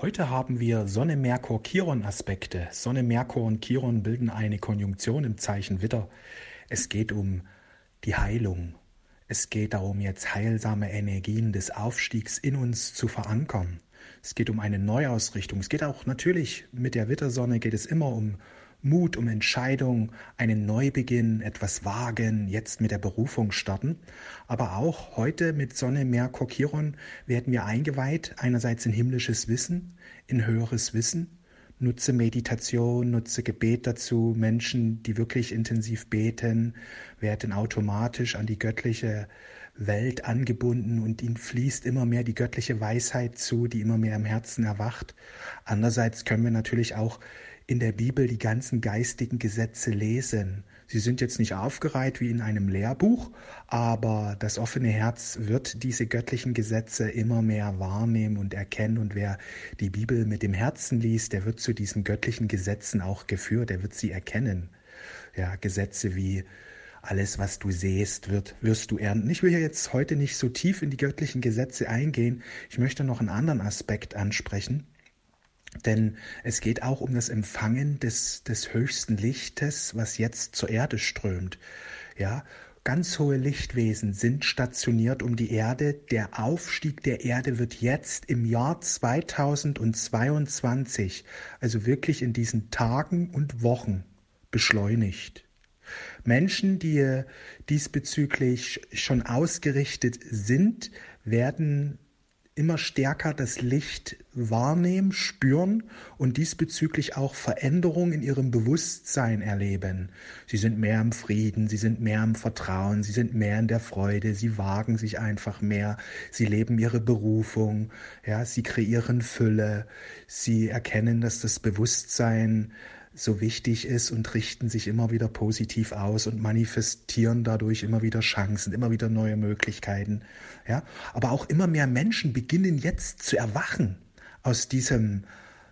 Heute haben wir Sonne, Merkur, Chiron Aspekte. Sonne, Merkur und Chiron bilden eine Konjunktion im Zeichen Witter. Es geht um die Heilung. Es geht darum, jetzt heilsame Energien des Aufstiegs in uns zu verankern. Es geht um eine Neuausrichtung. Es geht auch natürlich mit der Wittersonne geht es immer um Mut, um Entscheidung, einen Neubeginn, etwas wagen, jetzt mit der Berufung starten. Aber auch heute mit Sonne, Merkur, Chiron werden wir eingeweiht, einerseits in himmlisches Wissen, in höheres Wissen. Nutze Meditation, nutze Gebet dazu. Menschen, die wirklich intensiv beten, werden automatisch an die göttliche Welt angebunden und ihnen fließt immer mehr die göttliche Weisheit zu, die immer mehr im Herzen erwacht. Andererseits können wir natürlich auch in der Bibel die ganzen geistigen Gesetze lesen. Sie sind jetzt nicht aufgereiht wie in einem Lehrbuch, aber das offene Herz wird diese göttlichen Gesetze immer mehr wahrnehmen und erkennen. Und wer die Bibel mit dem Herzen liest, der wird zu diesen göttlichen Gesetzen auch geführt, der wird sie erkennen. Ja, Gesetze wie alles, was du sähst, wird, wirst du ernten. Ich will ja jetzt heute nicht so tief in die göttlichen Gesetze eingehen. Ich möchte noch einen anderen Aspekt ansprechen. Denn es geht auch um das Empfangen des, des höchsten Lichtes, was jetzt zur Erde strömt. Ja, ganz hohe Lichtwesen sind stationiert um die Erde. Der Aufstieg der Erde wird jetzt im Jahr 2022, also wirklich in diesen Tagen und Wochen, beschleunigt. Menschen, die diesbezüglich schon ausgerichtet sind, werden immer stärker das Licht wahrnehmen, spüren und diesbezüglich auch Veränderungen in ihrem Bewusstsein erleben. Sie sind mehr im Frieden, sie sind mehr im Vertrauen, sie sind mehr in der Freude, sie wagen sich einfach mehr, sie leben ihre Berufung, ja, sie kreieren Fülle, sie erkennen, dass das Bewusstsein so wichtig ist und richten sich immer wieder positiv aus und manifestieren dadurch immer wieder Chancen, immer wieder neue Möglichkeiten. Ja, aber auch immer mehr Menschen beginnen jetzt zu erwachen aus diesem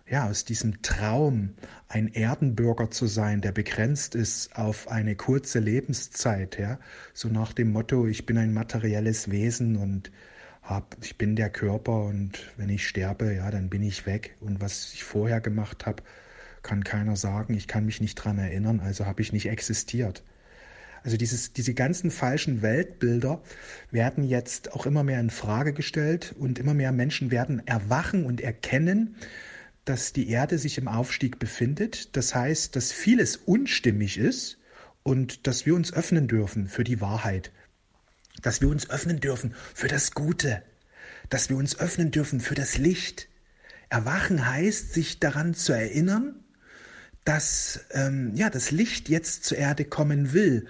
ja, aus diesem Traum, ein Erdenbürger zu sein, der begrenzt ist auf eine kurze Lebenszeit, ja, so nach dem Motto, ich bin ein materielles Wesen und hab, ich bin der Körper und wenn ich sterbe, ja, dann bin ich weg und was ich vorher gemacht habe, kann keiner sagen, ich kann mich nicht dran erinnern, also habe ich nicht existiert. Also dieses, diese ganzen falschen Weltbilder werden jetzt auch immer mehr in Frage gestellt und immer mehr Menschen werden erwachen und erkennen, dass die Erde sich im Aufstieg befindet. Das heißt, dass vieles unstimmig ist und dass wir uns öffnen dürfen für die Wahrheit. Dass wir uns öffnen dürfen für das Gute. Dass wir uns öffnen dürfen für das Licht. Erwachen heißt, sich daran zu erinnern, dass ähm, ja, das Licht jetzt zur Erde kommen will.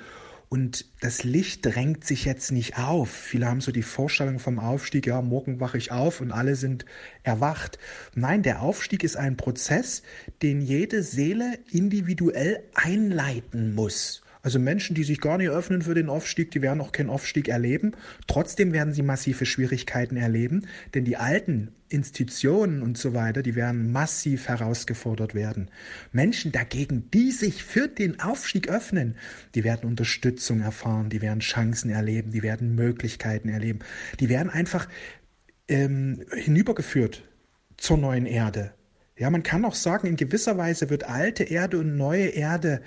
Und das Licht drängt sich jetzt nicht auf. Viele haben so die Vorstellung vom Aufstieg, ja, morgen wache ich auf und alle sind erwacht. Nein, der Aufstieg ist ein Prozess, den jede Seele individuell einleiten muss. Also Menschen, die sich gar nicht öffnen für den Aufstieg, die werden auch keinen Aufstieg erleben. Trotzdem werden sie massive Schwierigkeiten erleben, denn die alten Institutionen und so weiter, die werden massiv herausgefordert werden. Menschen dagegen, die sich für den Aufstieg öffnen, die werden Unterstützung erfahren, die werden Chancen erleben, die werden Möglichkeiten erleben, die werden einfach ähm, hinübergeführt zur neuen Erde. Ja, man kann auch sagen, in gewisser Weise wird alte Erde und neue Erde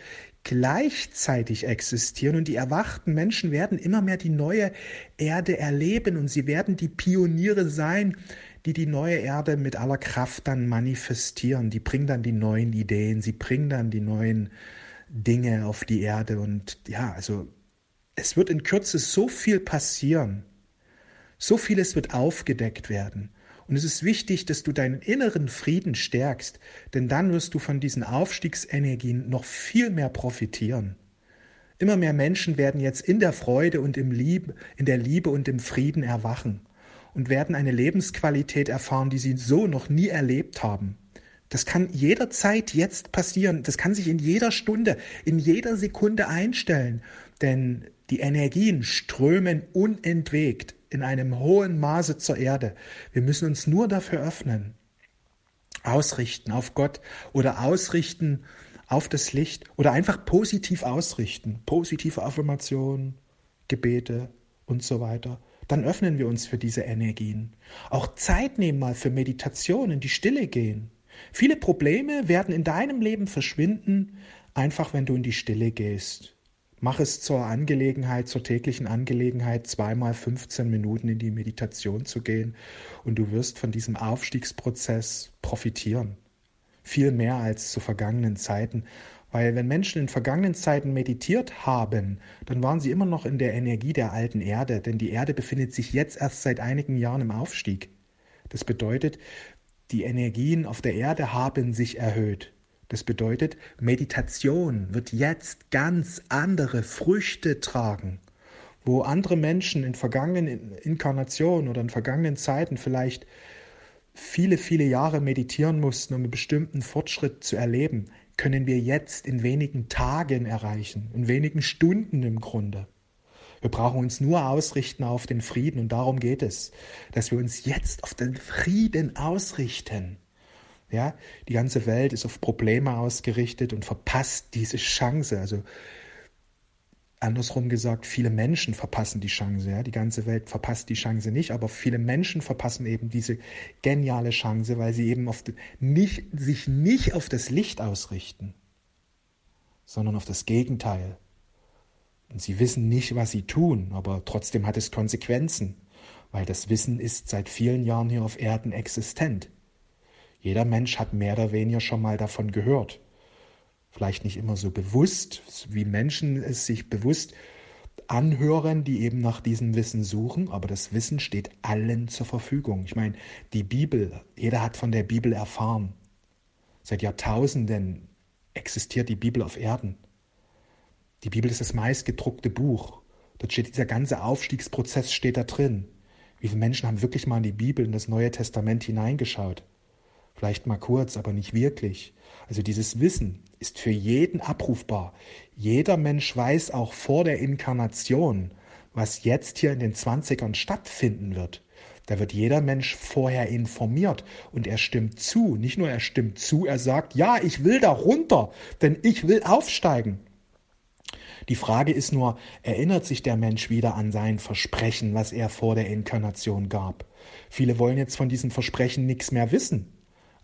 gleichzeitig existieren und die erwachten Menschen werden immer mehr die neue Erde erleben und sie werden die Pioniere sein, die die neue Erde mit aller Kraft dann manifestieren. Die bringen dann die neuen Ideen, sie bringen dann die neuen Dinge auf die Erde und ja, also es wird in Kürze so viel passieren. So vieles wird aufgedeckt werden. Und es ist wichtig, dass du deinen inneren Frieden stärkst, denn dann wirst du von diesen Aufstiegsenergien noch viel mehr profitieren. Immer mehr Menschen werden jetzt in der Freude und im Liebe, in der Liebe und im Frieden erwachen und werden eine Lebensqualität erfahren, die sie so noch nie erlebt haben. Das kann jederzeit jetzt passieren. Das kann sich in jeder Stunde, in jeder Sekunde einstellen. Denn die Energien strömen unentwegt in einem hohen Maße zur Erde. Wir müssen uns nur dafür öffnen. Ausrichten auf Gott oder ausrichten auf das Licht oder einfach positiv ausrichten. Positive Affirmationen, Gebete und so weiter. dann öffnen wir uns für diese Energien. Auch Zeit nehmen mal für Meditation, in die Stille gehen. Viele Probleme werden in deinem Leben verschwinden, einfach wenn du in die Stille gehst. Mach es zur Angelegenheit, zur täglichen Angelegenheit, zweimal 15 Minuten in die Meditation zu gehen und du wirst von diesem Aufstiegsprozess profitieren. Viel mehr als zu vergangenen Zeiten. Weil wenn Menschen in vergangenen Zeiten meditiert haben, dann waren sie immer noch in der Energie der alten Erde, denn die Erde befindet sich jetzt erst seit einigen Jahren im Aufstieg. Das bedeutet, die Energien auf der Erde haben sich erhöht. Das bedeutet, Meditation wird jetzt ganz andere Früchte tragen. Wo andere Menschen in vergangenen Inkarnationen oder in vergangenen Zeiten vielleicht viele, viele Jahre meditieren mussten, um einen bestimmten Fortschritt zu erleben, können wir jetzt in wenigen Tagen erreichen, in wenigen Stunden im Grunde. Wir brauchen uns nur ausrichten auf den Frieden und darum geht es, dass wir uns jetzt auf den Frieden ausrichten. Ja, die ganze Welt ist auf Probleme ausgerichtet und verpasst diese Chance. Also andersrum gesagt, viele Menschen verpassen die Chance. Ja? Die ganze Welt verpasst die Chance nicht, aber viele Menschen verpassen eben diese geniale Chance, weil sie eben auf nicht, sich nicht auf das Licht ausrichten, sondern auf das Gegenteil. Und sie wissen nicht, was sie tun, aber trotzdem hat es Konsequenzen, weil das Wissen ist seit vielen Jahren hier auf Erden existent. Jeder Mensch hat mehr oder weniger schon mal davon gehört. Vielleicht nicht immer so bewusst, wie Menschen es sich bewusst anhören, die eben nach diesem Wissen suchen, aber das Wissen steht allen zur Verfügung. Ich meine, die Bibel, jeder hat von der Bibel erfahren. Seit Jahrtausenden existiert die Bibel auf Erden. Die Bibel ist das meistgedruckte Buch. Dort steht dieser ganze Aufstiegsprozess steht da drin. Wie viele Menschen haben wirklich mal in die Bibel, in das Neue Testament hineingeschaut? Vielleicht mal kurz, aber nicht wirklich. Also dieses Wissen ist für jeden abrufbar. Jeder Mensch weiß auch vor der Inkarnation, was jetzt hier in den Zwanzigern stattfinden wird. Da wird jeder Mensch vorher informiert und er stimmt zu. Nicht nur er stimmt zu, er sagt, ja, ich will da runter, denn ich will aufsteigen. Die Frage ist nur, erinnert sich der Mensch wieder an sein Versprechen, was er vor der Inkarnation gab? Viele wollen jetzt von diesem Versprechen nichts mehr wissen.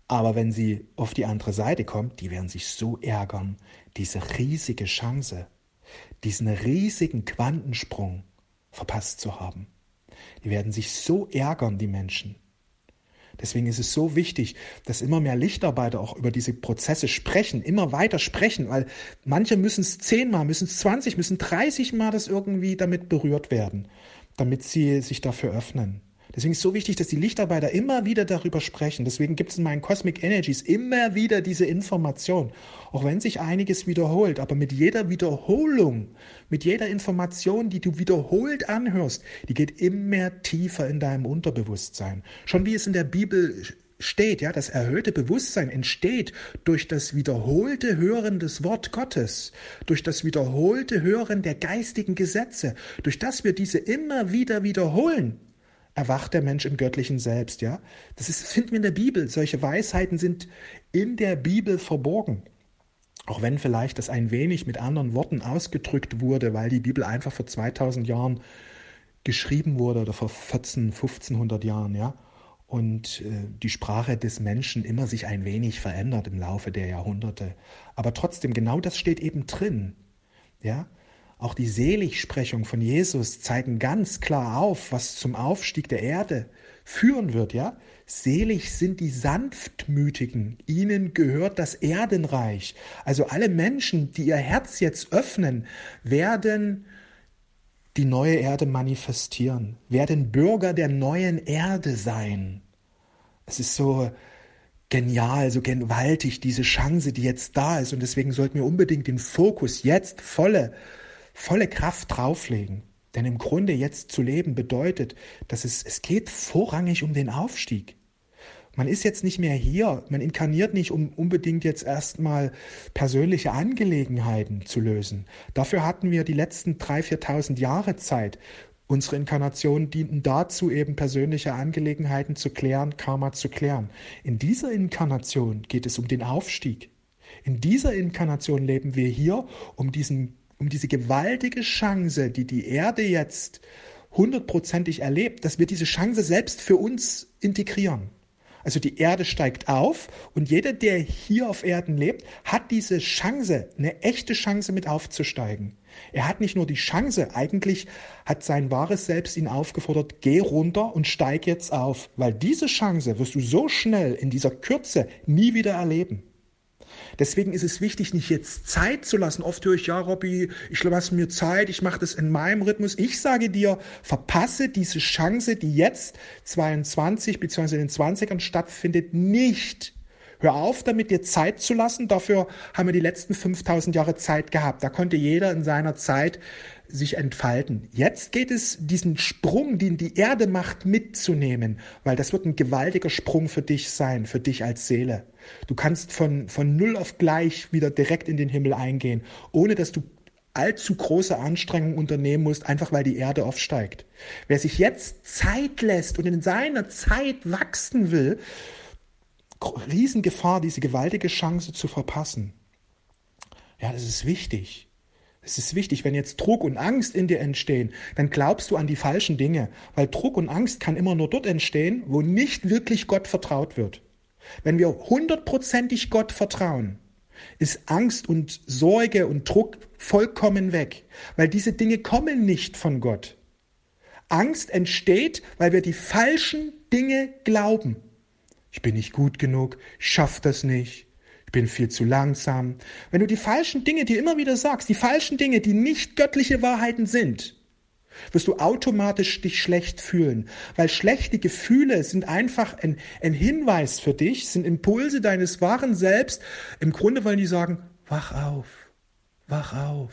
Aber wenn sie auf die andere Seite kommt, die werden sich so ärgern, diese riesige Chance, diesen riesigen Quantensprung verpasst zu haben. Die werden sich so ärgern, die Menschen. Deswegen ist es so wichtig, dass immer mehr Lichtarbeiter auch über diese Prozesse sprechen, immer weiter sprechen, weil manche müssen es zehnmal, müssen es zwanzig, müssen dreißig Mal das irgendwie damit berührt werden, damit sie sich dafür öffnen. Deswegen ist es so wichtig, dass die Lichtarbeiter immer wieder darüber sprechen. Deswegen gibt es in meinen Cosmic Energies immer wieder diese Information. Auch wenn sich einiges wiederholt, aber mit jeder Wiederholung, mit jeder Information, die du wiederholt anhörst, die geht immer tiefer in deinem Unterbewusstsein. Schon wie es in der Bibel steht, ja, das erhöhte Bewusstsein entsteht durch das wiederholte Hören des Wort Gottes, durch das wiederholte Hören der geistigen Gesetze, durch das wir diese immer wieder wiederholen erwacht der Mensch im göttlichen Selbst, ja? Das ist, finden wir in der Bibel. Solche Weisheiten sind in der Bibel verborgen. Auch wenn vielleicht das ein wenig mit anderen Worten ausgedrückt wurde, weil die Bibel einfach vor 2000 Jahren geschrieben wurde oder vor 14, 1500 Jahren, ja? Und äh, die Sprache des Menschen immer sich ein wenig verändert im Laufe der Jahrhunderte. Aber trotzdem, genau das steht eben drin. Ja, auch die Seligsprechung von Jesus zeigen ganz klar auf, was zum Aufstieg der Erde führen wird, ja? Selig sind die Sanftmütigen, ihnen gehört das Erdenreich. Also alle Menschen, die ihr Herz jetzt öffnen, werden die neue Erde manifestieren, werden Bürger der neuen Erde sein. Es ist so genial, so gewaltig, diese Chance, die jetzt da ist. Und deswegen sollten wir unbedingt den Fokus jetzt volle volle Kraft drauflegen. Denn im Grunde jetzt zu leben bedeutet, dass es, es geht vorrangig um den Aufstieg. Man ist jetzt nicht mehr hier, man inkarniert nicht, um unbedingt jetzt erstmal persönliche Angelegenheiten zu lösen. Dafür hatten wir die letzten 3.000, 4.000 Jahre Zeit. Unsere Inkarnationen dienten dazu, eben persönliche Angelegenheiten zu klären, Karma zu klären. In dieser Inkarnation geht es um den Aufstieg. In dieser Inkarnation leben wir hier, um diesen um diese gewaltige Chance, die die Erde jetzt hundertprozentig erlebt, dass wir diese Chance selbst für uns integrieren. Also die Erde steigt auf und jeder, der hier auf Erden lebt, hat diese Chance, eine echte Chance mit aufzusteigen. Er hat nicht nur die Chance, eigentlich hat sein wahres Selbst ihn aufgefordert, geh runter und steig jetzt auf, weil diese Chance wirst du so schnell in dieser Kürze nie wieder erleben. Deswegen ist es wichtig, nicht jetzt Zeit zu lassen. Oft höre ich, ja, Robby, ich lasse mir Zeit, ich mache das in meinem Rhythmus. Ich sage dir, verpasse diese Chance, die jetzt 22 bzw. in den 20ern stattfindet, nicht. Hör auf damit, dir Zeit zu lassen. Dafür haben wir die letzten 5000 Jahre Zeit gehabt. Da konnte jeder in seiner Zeit sich entfalten. Jetzt geht es, diesen Sprung, den die Erde macht, mitzunehmen, weil das wird ein gewaltiger Sprung für dich sein, für dich als Seele. Du kannst von, von null auf gleich wieder direkt in den Himmel eingehen, ohne dass du allzu große Anstrengungen unternehmen musst, einfach weil die Erde aufsteigt. Wer sich jetzt Zeit lässt und in seiner Zeit wachsen will, Riesengefahr, diese gewaltige Chance zu verpassen. Ja, das ist wichtig. Es ist wichtig, wenn jetzt Druck und Angst in dir entstehen, dann glaubst du an die falschen Dinge, weil Druck und Angst kann immer nur dort entstehen, wo nicht wirklich Gott vertraut wird. Wenn wir hundertprozentig Gott vertrauen, ist Angst und Sorge und Druck vollkommen weg, weil diese Dinge kommen nicht von Gott. Angst entsteht, weil wir die falschen Dinge glauben. Ich bin nicht gut genug, ich schaffe das nicht, ich bin viel zu langsam. Wenn du die falschen Dinge dir immer wieder sagst, die falschen Dinge, die nicht göttliche Wahrheiten sind, wirst du automatisch dich schlecht fühlen, weil schlechte Gefühle sind einfach ein, ein Hinweis für dich, sind Impulse deines wahren Selbst. Im Grunde wollen die sagen, wach auf, wach auf.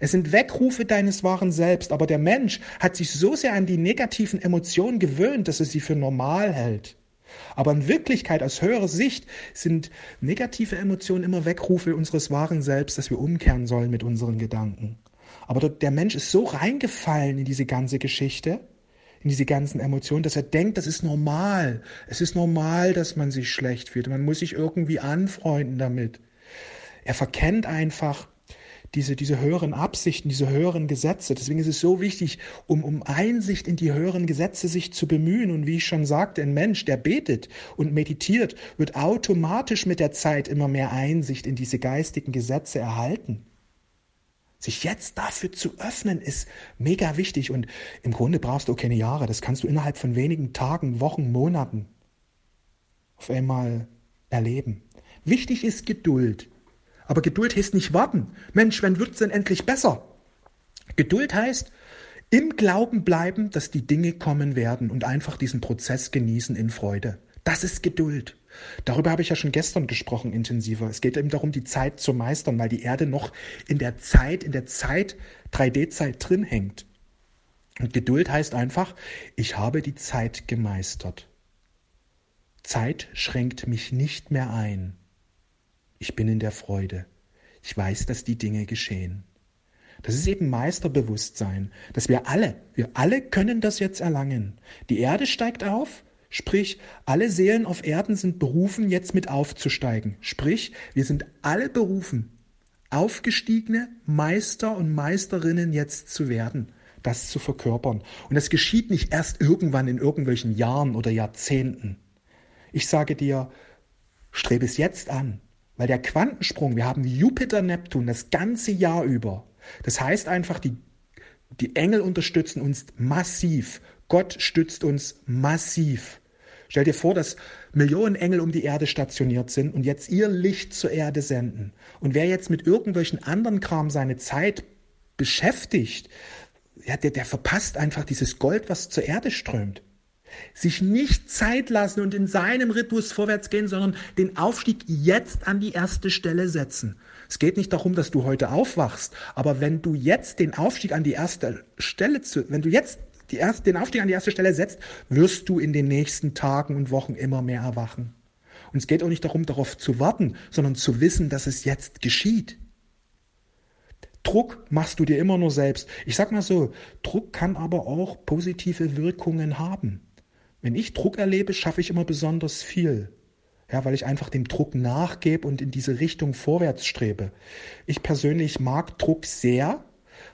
Es sind Weckrufe deines wahren Selbst, aber der Mensch hat sich so sehr an die negativen Emotionen gewöhnt, dass er sie für normal hält. Aber in Wirklichkeit, aus höherer Sicht, sind negative Emotionen immer Weckrufe unseres wahren Selbst, dass wir umkehren sollen mit unseren Gedanken. Aber der Mensch ist so reingefallen in diese ganze Geschichte, in diese ganzen Emotionen, dass er denkt, das ist normal. Es ist normal, dass man sich schlecht fühlt. Man muss sich irgendwie anfreunden damit. Er verkennt einfach, diese, diese höheren Absichten, diese höheren Gesetze. Deswegen ist es so wichtig, um, um Einsicht in die höheren Gesetze sich zu bemühen. Und wie ich schon sagte, ein Mensch, der betet und meditiert, wird automatisch mit der Zeit immer mehr Einsicht in diese geistigen Gesetze erhalten. Sich jetzt dafür zu öffnen, ist mega wichtig. Und im Grunde brauchst du keine Jahre. Das kannst du innerhalb von wenigen Tagen, Wochen, Monaten auf einmal erleben. Wichtig ist Geduld. Aber Geduld heißt nicht warten. Mensch, wann wird's denn endlich besser? Geduld heißt im Glauben bleiben, dass die Dinge kommen werden und einfach diesen Prozess genießen in Freude. Das ist Geduld. Darüber habe ich ja schon gestern gesprochen intensiver. Es geht eben darum, die Zeit zu meistern, weil die Erde noch in der Zeit, in der Zeit, 3D-Zeit drin hängt. Und Geduld heißt einfach, ich habe die Zeit gemeistert. Zeit schränkt mich nicht mehr ein. Ich bin in der Freude. Ich weiß, dass die Dinge geschehen. Das ist eben Meisterbewusstsein, dass wir alle, wir alle können das jetzt erlangen. Die Erde steigt auf, sprich, alle Seelen auf Erden sind berufen, jetzt mit aufzusteigen. Sprich, wir sind alle berufen, aufgestiegene Meister und Meisterinnen jetzt zu werden, das zu verkörpern. Und das geschieht nicht erst irgendwann in irgendwelchen Jahren oder Jahrzehnten. Ich sage dir, strebe es jetzt an. Weil der Quantensprung, wir haben Jupiter, Neptun das ganze Jahr über. Das heißt einfach, die, die Engel unterstützen uns massiv. Gott stützt uns massiv. Stell dir vor, dass Millionen Engel um die Erde stationiert sind und jetzt ihr Licht zur Erde senden. Und wer jetzt mit irgendwelchen anderen Kram seine Zeit beschäftigt, ja, der, der verpasst einfach dieses Gold, was zur Erde strömt. Sich nicht Zeit lassen und in seinem Rhythmus vorwärts gehen, sondern den Aufstieg jetzt an die erste Stelle setzen. Es geht nicht darum, dass du heute aufwachst, aber wenn du jetzt den Aufstieg an die erste Stelle zu, wenn du jetzt die erste, den Aufstieg an die erste Stelle setzt, wirst du in den nächsten Tagen und Wochen immer mehr erwachen. Und es geht auch nicht darum, darauf zu warten, sondern zu wissen, dass es jetzt geschieht. Druck machst du dir immer nur selbst. Ich sag mal so, Druck kann aber auch positive Wirkungen haben. Wenn ich Druck erlebe, schaffe ich immer besonders viel. Ja, weil ich einfach dem Druck nachgebe und in diese Richtung vorwärts strebe. Ich persönlich mag Druck sehr,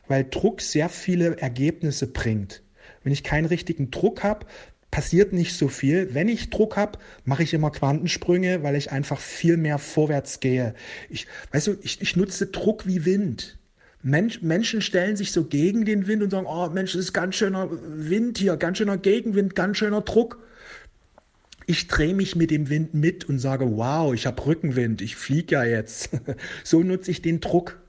weil Druck sehr viele Ergebnisse bringt. Wenn ich keinen richtigen Druck habe, passiert nicht so viel. Wenn ich Druck habe, mache ich immer Quantensprünge, weil ich einfach viel mehr vorwärts gehe. Ich, weißt du, ich, ich nutze Druck wie Wind. Mensch, Menschen stellen sich so gegen den Wind und sagen, oh Mensch, das ist ganz schöner Wind hier, ganz schöner Gegenwind, ganz schöner Druck. Ich drehe mich mit dem Wind mit und sage, wow, ich habe Rückenwind, ich fliege ja jetzt. so nutze ich den Druck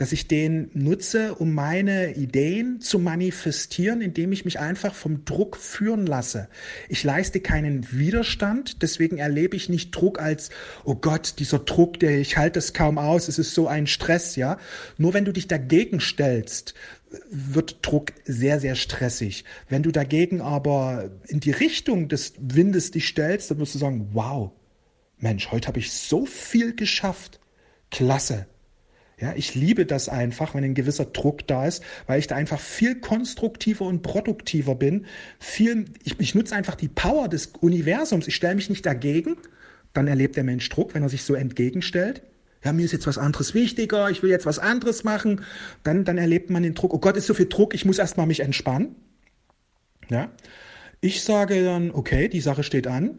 dass ich den nutze, um meine Ideen zu manifestieren, indem ich mich einfach vom Druck führen lasse. Ich leiste keinen Widerstand, deswegen erlebe ich nicht Druck als, oh Gott, dieser Druck, der ich halte das kaum aus, es ist so ein Stress, ja. Nur wenn du dich dagegen stellst, wird Druck sehr, sehr stressig. Wenn du dagegen aber in die Richtung des Windes dich stellst, dann wirst du sagen, wow, Mensch, heute habe ich so viel geschafft. Klasse. Ja, ich liebe das einfach, wenn ein gewisser Druck da ist, weil ich da einfach viel konstruktiver und produktiver bin. Viel, ich, ich nutze einfach die Power des Universums. Ich stelle mich nicht dagegen. Dann erlebt der Mensch Druck, wenn er sich so entgegenstellt. Ja, mir ist jetzt was anderes wichtiger, ich will jetzt was anderes machen. Dann, dann erlebt man den Druck. Oh Gott, ist so viel Druck, ich muss erstmal mich entspannen. Ja. Ich sage dann, okay, die Sache steht an.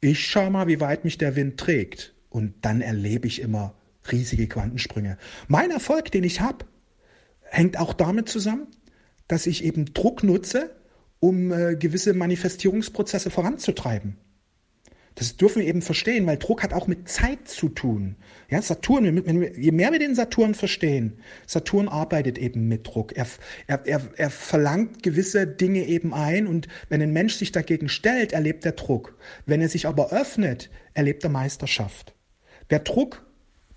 Ich schaue mal, wie weit mich der Wind trägt. Und dann erlebe ich immer riesige Quantensprünge. Mein Erfolg, den ich habe, hängt auch damit zusammen, dass ich eben Druck nutze, um äh, gewisse Manifestierungsprozesse voranzutreiben. Das dürfen wir eben verstehen, weil Druck hat auch mit Zeit zu tun. Ja, Saturn, je mehr wir den Saturn verstehen, Saturn arbeitet eben mit Druck. Er, er, er, er verlangt gewisse Dinge eben ein und wenn ein Mensch sich dagegen stellt, erlebt er Druck. Wenn er sich aber öffnet, erlebt er Meisterschaft. Wer Druck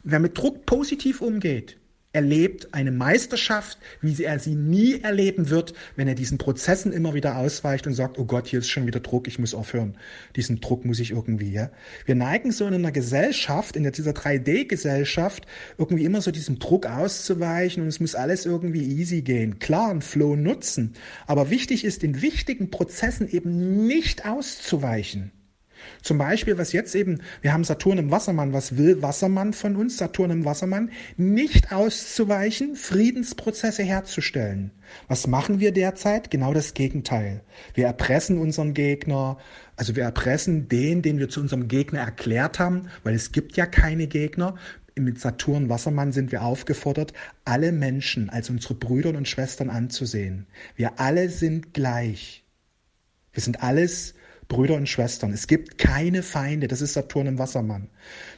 Wer mit Druck positiv umgeht, erlebt eine Meisterschaft, wie er sie nie erleben wird, wenn er diesen Prozessen immer wieder ausweicht und sagt, oh Gott, hier ist schon wieder Druck, ich muss aufhören. Diesen Druck muss ich irgendwie, ja. Wir neigen so in einer Gesellschaft, in dieser 3D-Gesellschaft, irgendwie immer so diesem Druck auszuweichen und es muss alles irgendwie easy gehen. Klar, einen Flow nutzen. Aber wichtig ist, den wichtigen Prozessen eben nicht auszuweichen. Zum Beispiel, was jetzt eben, wir haben Saturn im Wassermann, was will Wassermann von uns, Saturn im Wassermann, nicht auszuweichen, Friedensprozesse herzustellen. Was machen wir derzeit? Genau das Gegenteil. Wir erpressen unseren Gegner, also wir erpressen den, den wir zu unserem Gegner erklärt haben, weil es gibt ja keine Gegner. Mit Saturn Wassermann sind wir aufgefordert, alle Menschen als unsere Brüder und Schwestern anzusehen. Wir alle sind gleich. Wir sind alles Brüder und Schwestern. Es gibt keine Feinde. Das ist Saturn im Wassermann.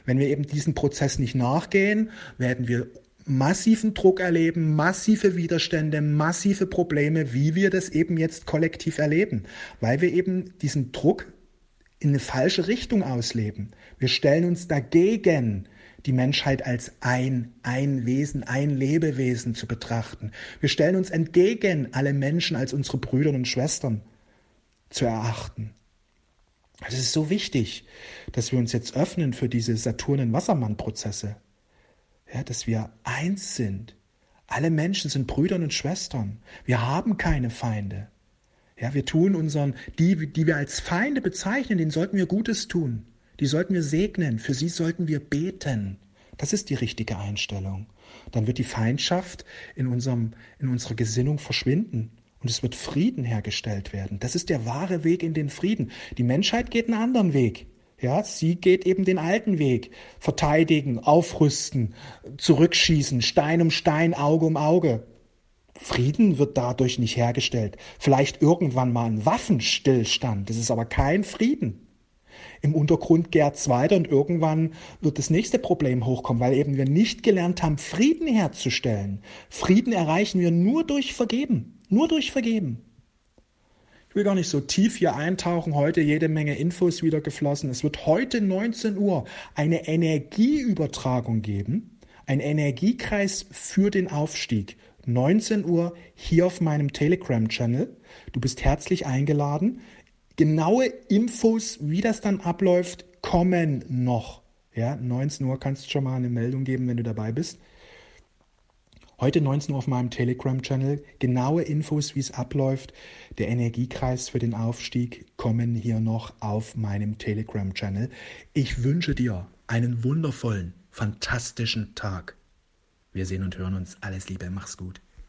Wenn wir eben diesen Prozess nicht nachgehen, werden wir massiven Druck erleben, massive Widerstände, massive Probleme, wie wir das eben jetzt kollektiv erleben, weil wir eben diesen Druck in eine falsche Richtung ausleben. Wir stellen uns dagegen, die Menschheit als ein, ein Wesen, ein Lebewesen zu betrachten. Wir stellen uns entgegen, alle Menschen als unsere Brüder und Schwestern zu erachten. Es ist so wichtig, dass wir uns jetzt öffnen für diese Saturnen-Wassermann-Prozesse. Ja, dass wir eins sind. Alle Menschen sind Brüder und Schwestern. Wir haben keine Feinde. Ja, wir tun unseren, die, die wir als Feinde bezeichnen, denen sollten wir Gutes tun. Die sollten wir segnen. Für sie sollten wir beten. Das ist die richtige Einstellung. Dann wird die Feindschaft in, unserem, in unserer Gesinnung verschwinden. Und es wird Frieden hergestellt werden. Das ist der wahre Weg in den Frieden. Die Menschheit geht einen anderen Weg. Ja, sie geht eben den alten Weg. Verteidigen, aufrüsten, zurückschießen, Stein um Stein, Auge um Auge. Frieden wird dadurch nicht hergestellt. Vielleicht irgendwann mal ein Waffenstillstand. Das ist aber kein Frieden. Im Untergrund gärt es weiter und irgendwann wird das nächste Problem hochkommen, weil eben wir nicht gelernt haben, Frieden herzustellen. Frieden erreichen wir nur durch Vergeben. Nur durch Vergeben. Ich will gar nicht so tief hier eintauchen. Heute jede Menge Infos wieder geflossen. Es wird heute 19 Uhr eine Energieübertragung geben. Ein Energiekreis für den Aufstieg. 19 Uhr hier auf meinem Telegram-Channel. Du bist herzlich eingeladen. Genaue Infos, wie das dann abläuft, kommen noch. Ja, 19 Uhr kannst du schon mal eine Meldung geben, wenn du dabei bist. Heute 19 Uhr auf meinem Telegram-Channel. Genaue Infos, wie es abläuft. Der Energiekreis für den Aufstieg kommen hier noch auf meinem Telegram-Channel. Ich wünsche dir einen wundervollen, fantastischen Tag. Wir sehen und hören uns. Alles Liebe, mach's gut.